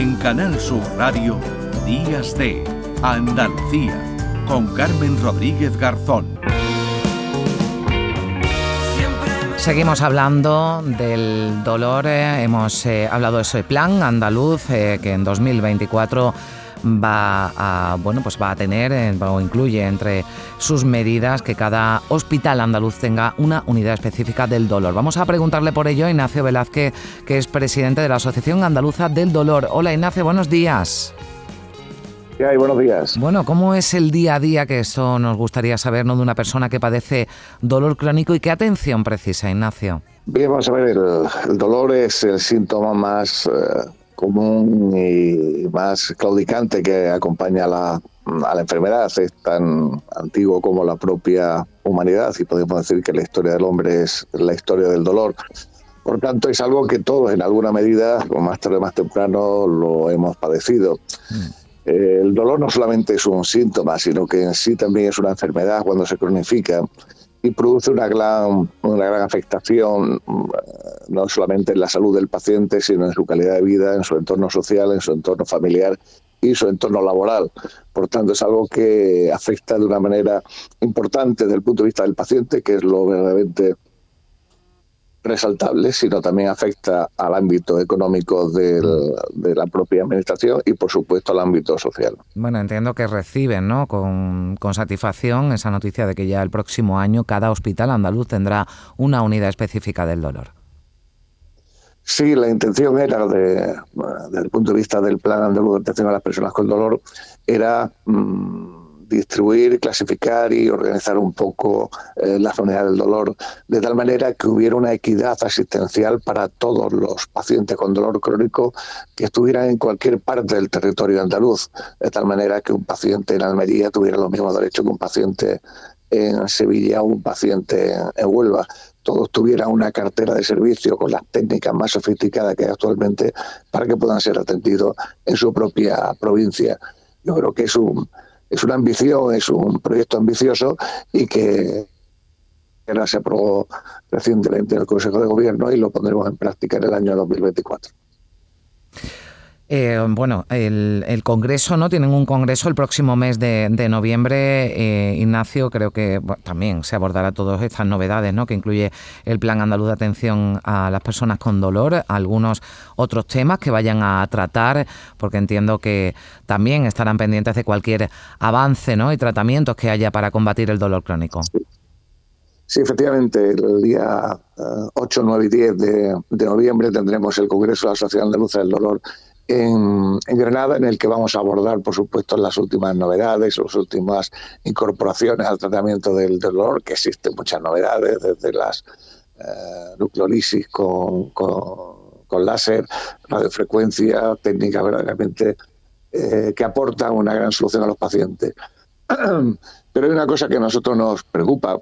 En Canal Sur Radio, Días de Andalucía, con Carmen Rodríguez Garzón. Seguimos hablando del dolor, eh, hemos eh, hablado de ese plan andaluz eh, que en 2024 va a, bueno, pues va a tener eh, o incluye entre sus medidas que cada hospital andaluz tenga una unidad específica del dolor. Vamos a preguntarle por ello a Ignacio Velázquez, que es presidente de la Asociación Andaluza del Dolor. Hola Ignacio, buenos días. ¿Qué hay? Buenos días. Bueno, ¿cómo es el día a día que eso nos gustaría saber ¿no? de una persona que padece dolor crónico y qué atención precisa, Ignacio? Bien, vamos a ver, el, dolor es el síntoma más eh, común y más claudicante que acompaña a la, a la enfermedad. Es tan antiguo como la propia humanidad y podemos decir que la historia del hombre es la historia del dolor. Por tanto, es algo que todos en alguna medida, más tarde o más temprano, lo hemos padecido. Mm. el dolor no solamente es un síntoma, sino que en sí también es una enfermedad cuando se cronifica y produce una gran, una gran afectación eh, no solamente en la salud del paciente, sino en su calidad de vida, en su entorno social, en su entorno familiar y su entorno laboral. Por tanto, es algo que afecta de una manera importante desde el punto de vista del paciente, que es lo verdaderamente resaltable, sino también afecta al ámbito económico de la propia administración y, por supuesto, al ámbito social. Bueno, entiendo que reciben ¿no? con, con satisfacción esa noticia de que ya el próximo año cada hospital andaluz tendrá una unidad específica del dolor. Sí, la intención era, de, desde el punto de vista del Plan Andaluz de Atención a las Personas con Dolor, era mm, distribuir, clasificar y organizar un poco eh, la zona del dolor, de tal manera que hubiera una equidad asistencial para todos los pacientes con dolor crónico que estuvieran en cualquier parte del territorio andaluz, de tal manera que un paciente en Almería tuviera los mismos derechos que un paciente en Sevilla o un paciente en Huelva todos tuvieran una cartera de servicio con las técnicas más sofisticadas que hay actualmente para que puedan ser atendidos en su propia provincia. Yo creo que es un, es una ambición, es un proyecto ambicioso y que se aprobó recientemente en el Consejo de Gobierno y lo pondremos en práctica en el año 2024. Eh, bueno, el, Congreso, ¿no? Tienen un Congreso el próximo mes de, noviembre. Eh, Ignacio, creo que también se abordará todas estas novedades, ¿no? Que incluye el Plan Andaluz de Atención a las Personas con Dolor, algunos otros temas que vayan a tratar, porque entiendo que también estarán pendientes de cualquier avance, ¿no? Y tratamientos que haya para combatir el dolor crónico. Sí. efectivamente, el día 8, eh, 9 y 10 de, de, noviembre tendremos el Congreso de la Asociación Andaluza del Dolor en, Granada, en el que vamos a abordar, por supuesto, las últimas novedades, las últimas incorporaciones al tratamiento del dolor, que existen muchas novedades, desde las eh, nucleolisis con, con, láser, radiofrecuencia, técnicas verdaderamente eh, que aportan una gran solución a los pacientes. Pero hay una cosa que a nosotros nos preocupa,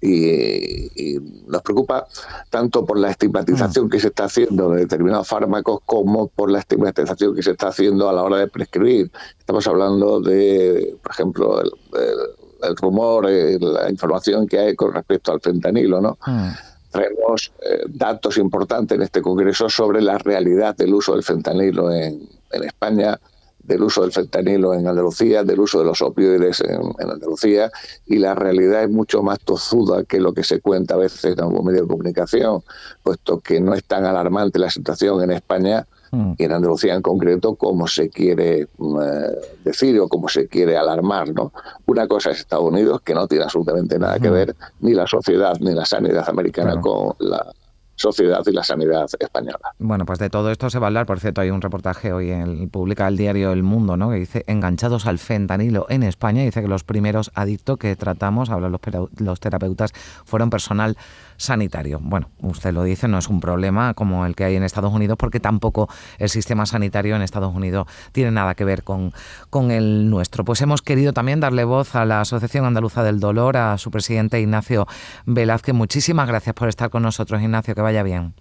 y, nos preocupa tanto por la estigmatización mm. que se está haciendo de determinados fármacos como por la estigmatización que se está haciendo a la hora de prescribir. Estamos hablando de, por ejemplo, el, rumor, eh, la información que hay con respecto al fentanilo, ¿no? Mm. Traemos eh, datos importantes en este congreso sobre la realidad del uso del fentanilo en, en España, del uso del fentanilo en Andalucía, del uso de los opioides en, Andalucía, y la realidad es mucho más tozuda que lo que se cuenta a veces en algún medio de comunicación, puesto que no es tan alarmante la situación en España mm. y en Andalucía en concreto como se quiere mm, eh, decir o como se quiere alarmar. ¿no? Una cosa es Estados Unidos, que no tiene absolutamente nada que ver ni la sociedad ni la sanidad americana con la sociedad y la sanidad española. Bueno, pues de todo esto se va a hablar. Por cierto, hay un reportaje hoy en publica el diario El Mundo, ¿no? Que dice enganchados al fentanilo en España. Dice que los primeros adictos que tratamos, hablan los, los terapeutas, fueron personal sanitario. Bueno, usted lo dice, no es un problema como el que hay en Estados Unidos, porque tampoco el sistema sanitario en Estados Unidos tiene nada que ver con, con el nuestro. Pues hemos querido también darle voz a la Asociación Andaluza del Dolor, a su presidente Ignacio Velázquez. Muchísimas gracias por estar con nosotros, Ignacio, que vaya bien.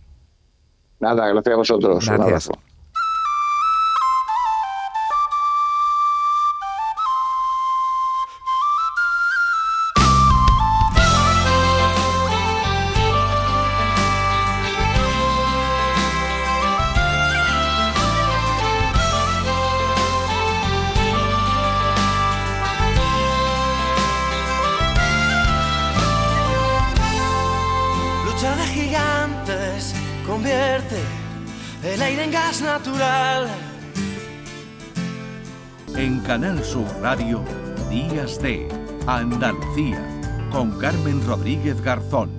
Nada, gracias a vosotros. Gracias. El aire en gas natural. En Canal Sur Radio, Días de Andalucía, con Carmen Rodríguez Garzón.